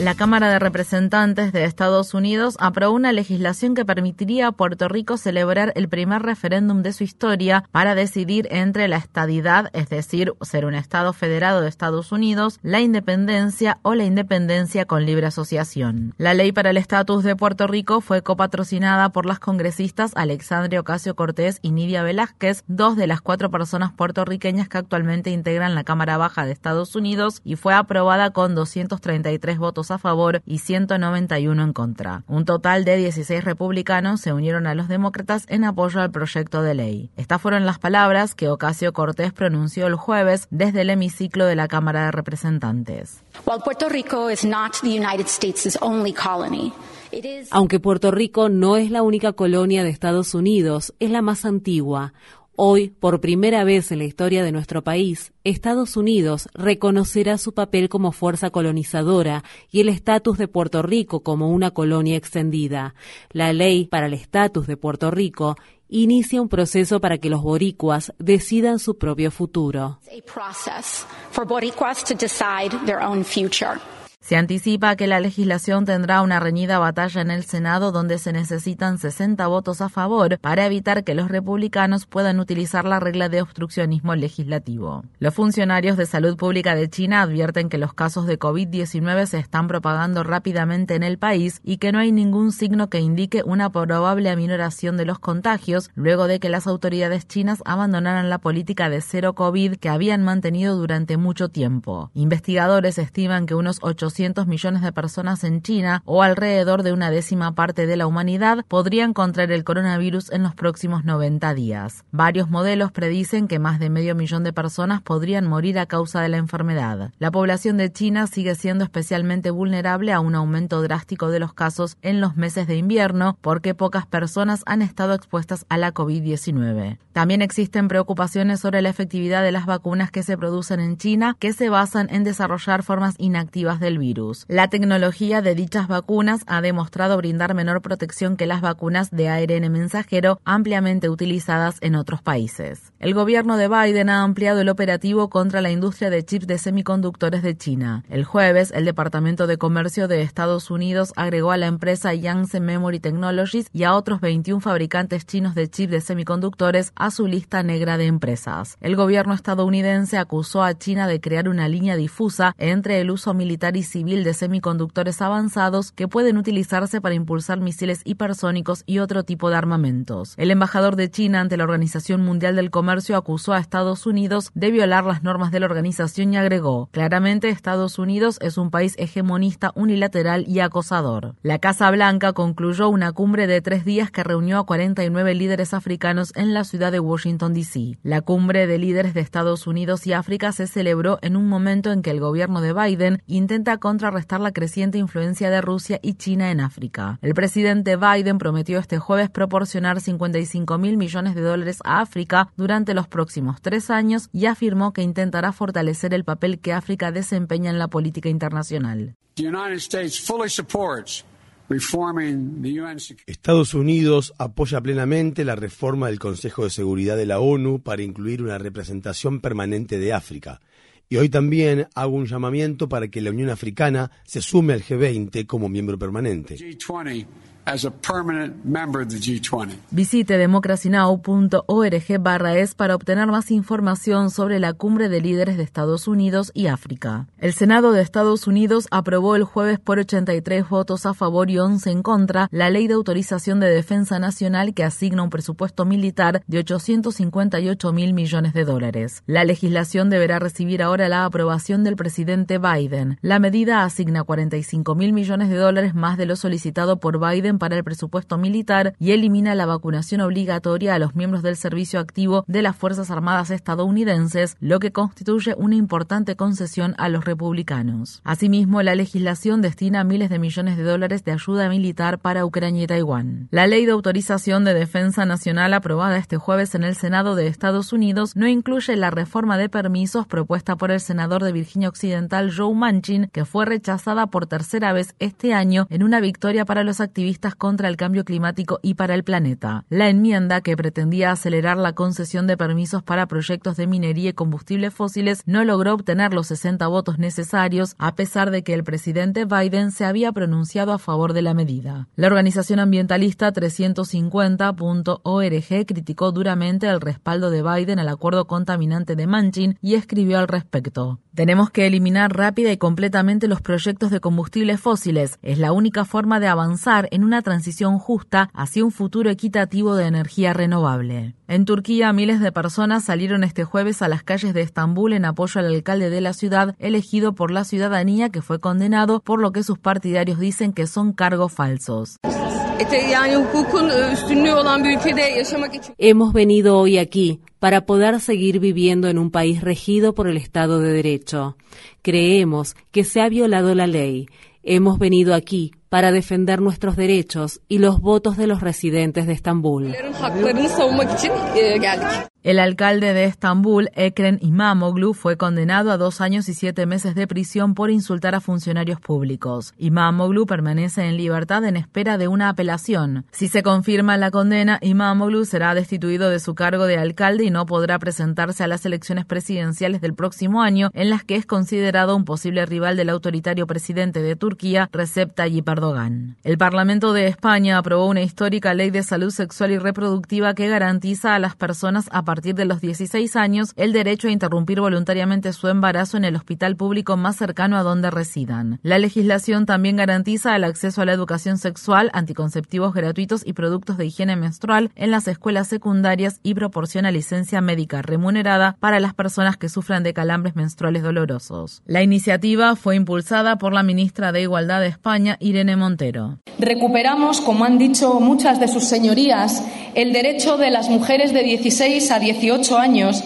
La Cámara de Representantes de Estados Unidos aprobó una legislación que permitiría a Puerto Rico celebrar el primer referéndum de su historia para decidir entre la estadidad, es decir, ser un Estado federado de Estados Unidos, la independencia o la independencia con libre asociación. La ley para el estatus de Puerto Rico fue copatrocinada por las congresistas Alexandria Ocasio Cortés y Nidia Velázquez, dos de las cuatro personas puertorriqueñas que actualmente integran la Cámara Baja de Estados Unidos, y fue aprobada con 233 votos a favor y 191 en contra. Un total de 16 republicanos se unieron a los demócratas en apoyo al proyecto de ley. Estas fueron las palabras que Ocasio Cortés pronunció el jueves desde el hemiciclo de la Cámara de Representantes. Aunque Puerto Rico no es la única colonia de Estados Unidos, es la más antigua. Hoy, por primera vez en la historia de nuestro país, Estados Unidos reconocerá su papel como fuerza colonizadora y el estatus de Puerto Rico como una colonia extendida. La ley para el estatus de Puerto Rico inicia un proceso para que los boricuas decidan su propio futuro. Se anticipa que la legislación tendrá una reñida batalla en el Senado donde se necesitan 60 votos a favor para evitar que los republicanos puedan utilizar la regla de obstruccionismo legislativo. Los funcionarios de salud pública de China advierten que los casos de COVID-19 se están propagando rápidamente en el país y que no hay ningún signo que indique una probable aminoración de los contagios luego de que las autoridades chinas abandonaran la política de cero COVID que habían mantenido durante mucho tiempo. Investigadores estiman que unos 800 millones de personas en China o alrededor de una décima parte de la humanidad podrían contraer el coronavirus en los próximos 90 días. Varios modelos predicen que más de medio millón de personas podrían morir a causa de la enfermedad. La población de China sigue siendo especialmente vulnerable a un aumento drástico de los casos en los meses de invierno porque pocas personas han estado expuestas a la COVID-19. También existen preocupaciones sobre la efectividad de las vacunas que se producen en China que se basan en desarrollar formas inactivas del virus. La tecnología de dichas vacunas ha demostrado brindar menor protección que las vacunas de ARN mensajero ampliamente utilizadas en otros países. El gobierno de Biden ha ampliado el operativo contra la industria de chips de semiconductores de China. El jueves, el Departamento de Comercio de Estados Unidos agregó a la empresa Yangtze Memory Technologies y a otros 21 fabricantes chinos de chips de semiconductores a su lista negra de empresas. El gobierno estadounidense acusó a China de crear una línea difusa entre el uso militar y civil de semiconductores avanzados que pueden utilizarse para impulsar misiles hipersónicos y otro tipo de armamentos. El embajador de China ante la Organización Mundial del Comercio acusó a Estados Unidos de violar las normas de la organización y agregó, claramente Estados Unidos es un país hegemonista unilateral y acosador. La Casa Blanca concluyó una cumbre de tres días que reunió a 49 líderes africanos en la ciudad de Washington, D.C. La cumbre de líderes de Estados Unidos y África se celebró en un momento en que el gobierno de Biden intenta contrarrestar la creciente influencia de Rusia y China en África. El presidente Biden prometió este jueves proporcionar 55 mil millones de dólares a África durante los próximos tres años y afirmó que intentará fortalecer el papel que África desempeña en la política internacional. Estados Unidos apoya plenamente la reforma del Consejo de Seguridad de la ONU para incluir una representación permanente de África y hoy también hago un llamamiento para que la Unión Africana se sume al G20 como miembro permanente. Visite democracynow.org barra es para obtener más información sobre la cumbre de líderes de Estados Unidos y África. El Senado de Estados Unidos aprobó el jueves por 83 votos a favor y 11 en contra la ley de autorización de defensa nacional que asigna un presupuesto militar de 858 mil millones de dólares. La legislación deberá recibir ahora la aprobación del presidente Biden. La medida asigna 45 mil millones de dólares más de lo solicitado por Biden Para el presupuesto militar y elimina la vacunación obligatoria a los miembros del servicio activo de las Fuerzas Armadas estadounidenses, lo que constituye una importante concesión a los republicanos. Asimismo, la legislación destina miles de millones de dólares de ayuda militar para Ucrania y Taiwán. La ley de autorización de defensa nacional aprobada este jueves en el Senado de Estados Unidos no incluye la reforma de permisos propuesta por el senador de Virginia Occidental Joe Manchin, que fue rechazada por tercera vez este año en una victoria para los activistas contra el cambio climático y para el planeta. La enmienda, que pretendía acelerar la concesión de permisos para proyectos de minería y combustibles fósiles, no logró obtener los 60 votos necesarios, a pesar de que el presidente Biden se había pronunciado a favor de la medida. La organización ambientalista 350.org criticó duramente el respaldo de Biden al acuerdo contaminante de Manchin y escribió al respecto. Tenemos que eliminar rápida y completamente los proyectos de combustibles fósiles. Es la única forma de avanzar en una transición justa hacia un futuro equitativo de energía renovable. En Turquía, miles de personas salieron este jueves a las calles de Estambul en apoyo al alcalde de la ciudad, elegido por la ciudadanía que fue condenado por lo que sus partidarios dicen que son cargos falsos. Hemos venido hoy aquí para poder seguir viviendo en un país regido por el Estado de Derecho. Creemos que se ha violado la ley. Hemos venido aquí para defender nuestros derechos y los votos de los residentes de Estambul. El alcalde de Estambul, Ekrem Imamoglu, fue condenado a dos años y siete meses de prisión por insultar a funcionarios públicos. Imamoglu permanece en libertad en espera de una apelación. Si se confirma la condena, Imamoglu será destituido de su cargo de alcalde y no podrá presentarse a las elecciones presidenciales del próximo año, en las que es considerado un posible rival del autoritario presidente de Turquía, Recep Tayyip Erdogan. El Parlamento de España aprobó una histórica ley de salud sexual y reproductiva que garantiza a las personas a partir de los 16 años el derecho a interrumpir voluntariamente su embarazo en el hospital público más cercano a donde residan. La legislación también garantiza el acceso a la educación sexual, anticonceptivos gratuitos y productos de higiene menstrual en las escuelas secundarias y proporciona licencia médica remunerada para las personas que sufran de calambres menstruales dolorosos. La iniciativa fue impulsada por la ministra de Igualdad de España, Montero. Recuperamos, como han dicho muchas de sus señorías, el derecho de las mujeres de 16 a 18 años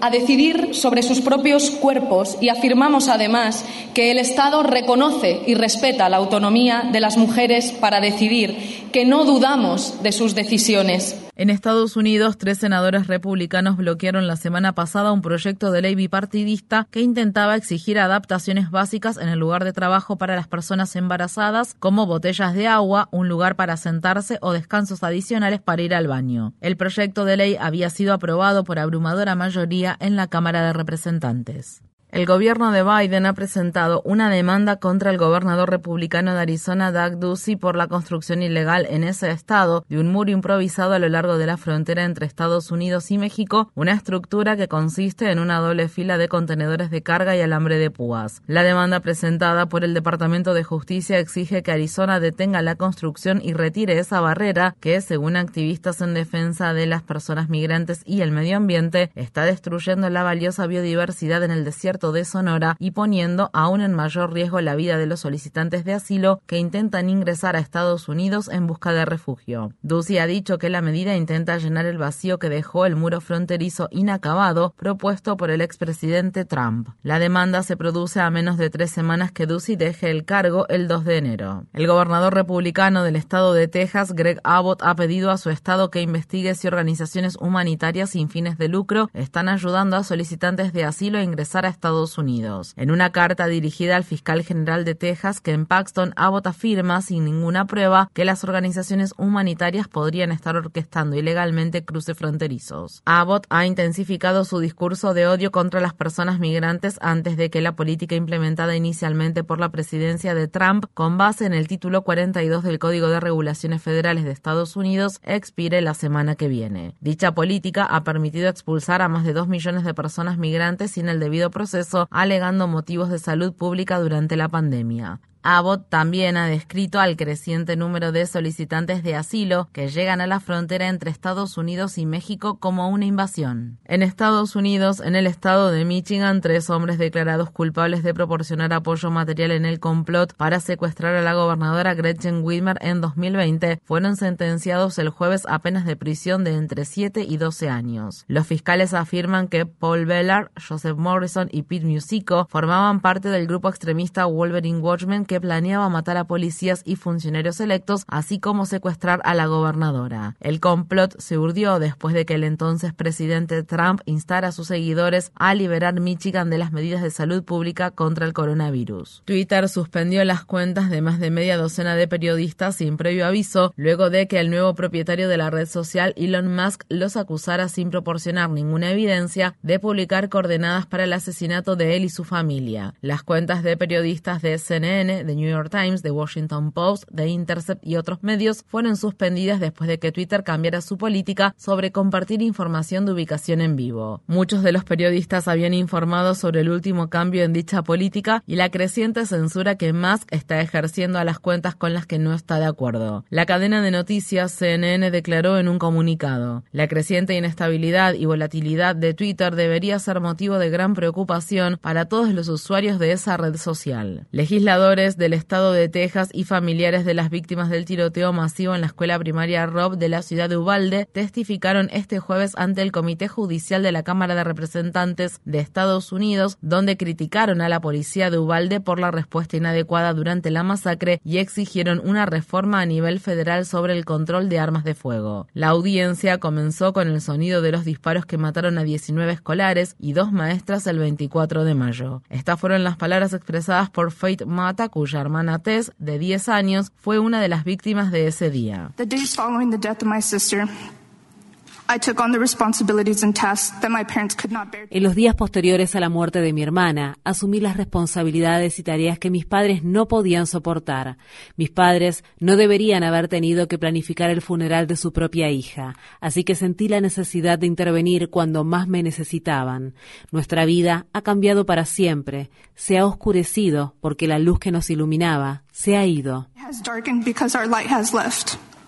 a decidir sobre sus propios cuerpos y afirmamos además que el Estado reconoce y respeta la autonomía de las mujeres para decidir, que no dudamos de sus decisiones. En Estados Unidos, tres senadores republicanos bloquearon la semana pasada un proyecto de ley bipartidista que intentaba exigir adaptaciones básicas en el lugar de trabajo para las personas embarazadas, como botellas de agua, un lugar para sentarse o descansos adicionales para ir al baño. El proyecto de ley había sido aprobado por abrumadora mayoría en la Cámara de Representantes. El gobierno de Biden ha presentado una demanda contra el gobernador republicano de Arizona, Doug Ducey, por la construcción ilegal en ese estado de un muro improvisado a lo largo de la frontera entre Estados Unidos y México, una estructura que consiste en una doble fila de contenedores de carga y alambre de púas. La demanda presentada por el Departamento de Justicia exige que Arizona detenga la construcción y retire esa barrera que, según activistas en defensa de las personas migrantes y el medio ambiente, está destruyendo la valiosa biodiversidad en el desierto de Sonora y poniendo aún en mayor riesgo la vida de los solicitantes de asilo que intentan ingresar a Estados Unidos en busca de refugio. Ducey ha dicho que la medida intenta llenar el vacío que dejó el muro fronterizo inacabado propuesto por el expresidente Trump. La demanda se produce a menos de tres semanas que Ducey deje el cargo el 2 de enero. El gobernador republicano del estado de Texas, Greg Abbott, ha pedido a su estado que investigue si organizaciones humanitarias sin fines de lucro están ayudando a solicitantes de asilo a ingresar a Estados En una carta dirigida al fiscal general de Texas, Ken Paxton, Abbott afirma sin ninguna prueba que las organizaciones humanitarias podrían estar orquestando ilegalmente cruces fronterizos. Abbott ha intensificado su discurso de odio contra las personas migrantes antes de que la política implementada inicialmente por la presidencia de Trump, con base en el título 42 del Código de Regulaciones Federales de Estados Unidos, expire la semana que viene. Dicha política ha permitido expulsar a más de dos millones de personas migrantes sin el debido proceso alegando motivos de salud pública durante la pandemia. Abbott también ha descrito al creciente número de solicitantes de asilo que llegan a la frontera entre Estados Unidos y México como una invasión. En Estados Unidos, en el estado de Michigan, tres hombres declarados culpables de proporcionar apoyo material en el complot para secuestrar a la gobernadora Gretchen Whitmer en 2020 fueron sentenciados el jueves a penas de prisión de entre 7 y 12 años. Los fiscales afirman que Paul Bellard, Joseph Morrison y Pete Musico formaban parte del grupo extremista Wolverine Watchmen que planeaba matar a policías y funcionarios electos, así como secuestrar a la gobernadora. El complot se urdió después de que el entonces presidente Trump instara a sus seguidores a liberar Michigan de las medidas de salud pública contra el coronavirus. Twitter suspendió las cuentas de más de media docena de periodistas sin previo aviso, luego de que el nuevo propietario de la red social, Elon Musk, los acusara sin proporcionar ninguna evidencia de publicar coordenadas para el asesinato de él y su familia. Las cuentas de periodistas de CNN, de New York Times, de Washington Post, de Intercept y otros medios fueron suspendidas después de que Twitter cambiara su política sobre compartir información de ubicación en vivo. Muchos de los periodistas habían informado sobre el último cambio en dicha política y la creciente censura que Musk está ejerciendo a las cuentas con las que no está de acuerdo. La cadena de noticias CNN declaró en un comunicado, la creciente inestabilidad y volatilidad de Twitter debería ser motivo de gran preocupación para todos los usuarios de esa red social. Legisladores del estado de Texas y familiares de las víctimas del tiroteo masivo en la escuela primaria Rob de la ciudad de Uvalde testificaron este jueves ante el Comité Judicial de la Cámara de Representantes de Estados Unidos, donde criticaron a la policía de Uvalde por la respuesta inadecuada durante la masacre y exigieron una reforma a nivel federal sobre el control de armas de fuego. La audiencia comenzó con el sonido de los disparos que mataron a 19 escolares y dos maestras el 24 de mayo. Estas fueron las palabras expresadas por Faith Mata, cuya hermana Tess, de 10 años, fue una de las víctimas de ese día. En los días posteriores a la muerte de mi hermana, asumí las responsabilidades y tareas que mis padres no podían soportar. Mis padres no deberían haber tenido que planificar el funeral de su propia hija, así que sentí la necesidad de intervenir cuando más me necesitaban. Nuestra vida ha cambiado para siempre, se ha oscurecido porque la luz que nos iluminaba se ha ido.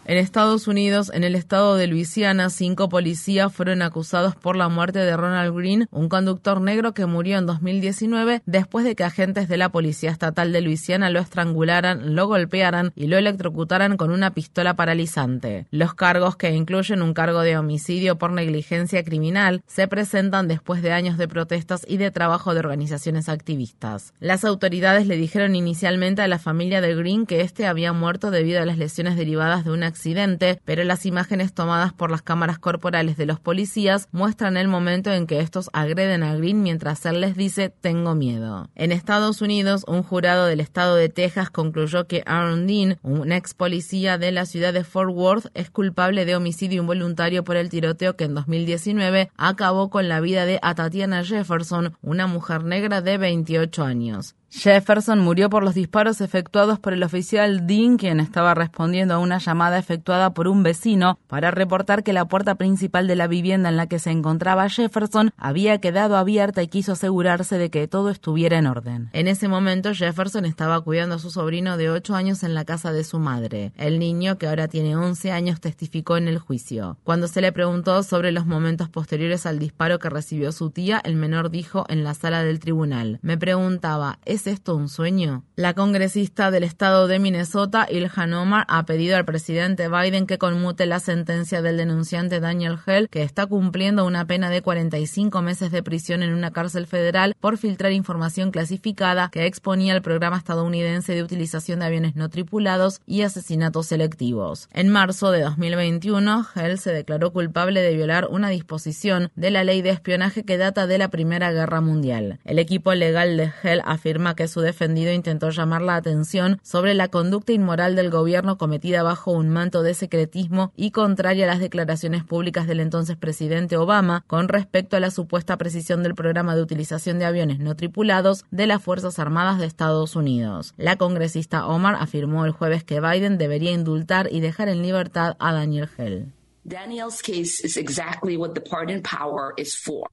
En Estados Unidos, en el estado de Luisiana, cinco policías fueron acusados por la muerte de Ronald Green, un conductor negro que murió en 2019 después de que agentes de la Policía Estatal de Luisiana lo estrangularan, lo golpearan y lo electrocutaran con una pistola paralizante. Los cargos, que incluyen un cargo de homicidio por negligencia criminal, se presentan después de años de protestas y de trabajo de organizaciones activistas. Las autoridades le dijeron inicialmente a la familia de Green que este había muerto debido a las lesiones derivadas de una accidente, pero las imágenes tomadas por las cámaras corporales de los policías muestran el momento en que estos agreden a Green mientras él les dice tengo miedo. En Estados Unidos, un jurado del estado de Texas concluyó que Aaron Dean, un ex policía de la ciudad de Fort Worth, es culpable de homicidio involuntario por el tiroteo que en 2019 acabó con la vida de Atatiana Jefferson, una mujer negra de 28 años. Jefferson murió por los disparos efectuados por el oficial Dean, quien estaba respondiendo a una llamada efectuada por un vecino para reportar que la puerta principal de la vivienda en la que se encontraba Jefferson había quedado abierta y quiso asegurarse de que todo estuviera en orden. En ese momento Jefferson estaba cuidando a su sobrino de 8 años en la casa de su madre. El niño, que ahora tiene 11 años, testificó en el juicio. Cuando se le preguntó sobre los momentos posteriores al disparo que recibió su tía, el menor dijo en la sala del tribunal, me preguntaba, ¿Es esto un sueño? La congresista del estado de Minnesota, Ilhan Omar, ha pedido al presidente Biden que conmute la sentencia del denunciante Daniel Hell, que está cumpliendo una pena de 45 meses de prisión en una cárcel federal por filtrar información clasificada que exponía el programa estadounidense de utilización de aviones no tripulados y asesinatos selectivos. En marzo de 2021, Hell se declaró culpable de violar una disposición de la ley de espionaje que data de la Primera Guerra Mundial. El equipo legal de Hell afirma que su defendido intentó llamar la atención sobre la conducta inmoral del gobierno cometida bajo un manto de secretismo y contraria a las declaraciones públicas del entonces presidente Obama con respecto a la supuesta precisión del programa de utilización de aviones no tripulados de las Fuerzas Armadas de Estados Unidos. La congresista Omar afirmó el jueves que Biden debería indultar y dejar en libertad a Daniel Hell. Daniel's case is exactly what the pardon power is for.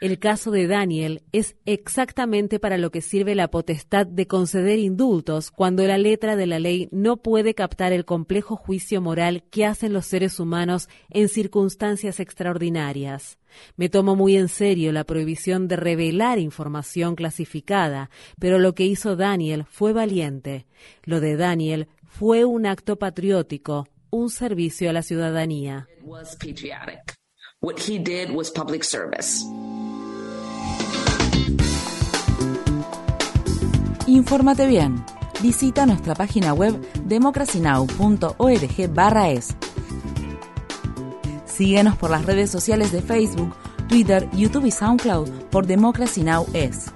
El caso de Daniel es exactamente para lo que sirve la potestad de conceder indultos cuando la letra de la ley no puede captar el complejo juicio moral que hacen los seres humanos en circunstancias extraordinarias. Me tomo muy en serio la prohibición de revelar información clasificada, pero lo que hizo Daniel fue valiente. Lo de Daniel fue un acto patriótico, un servicio a la ciudadanía. Infórmate bien. Visita nuestra página web democracynow.org/es. Síguenos por las redes sociales de Facebook, Twitter, YouTube y SoundCloud por Democracy Now! es.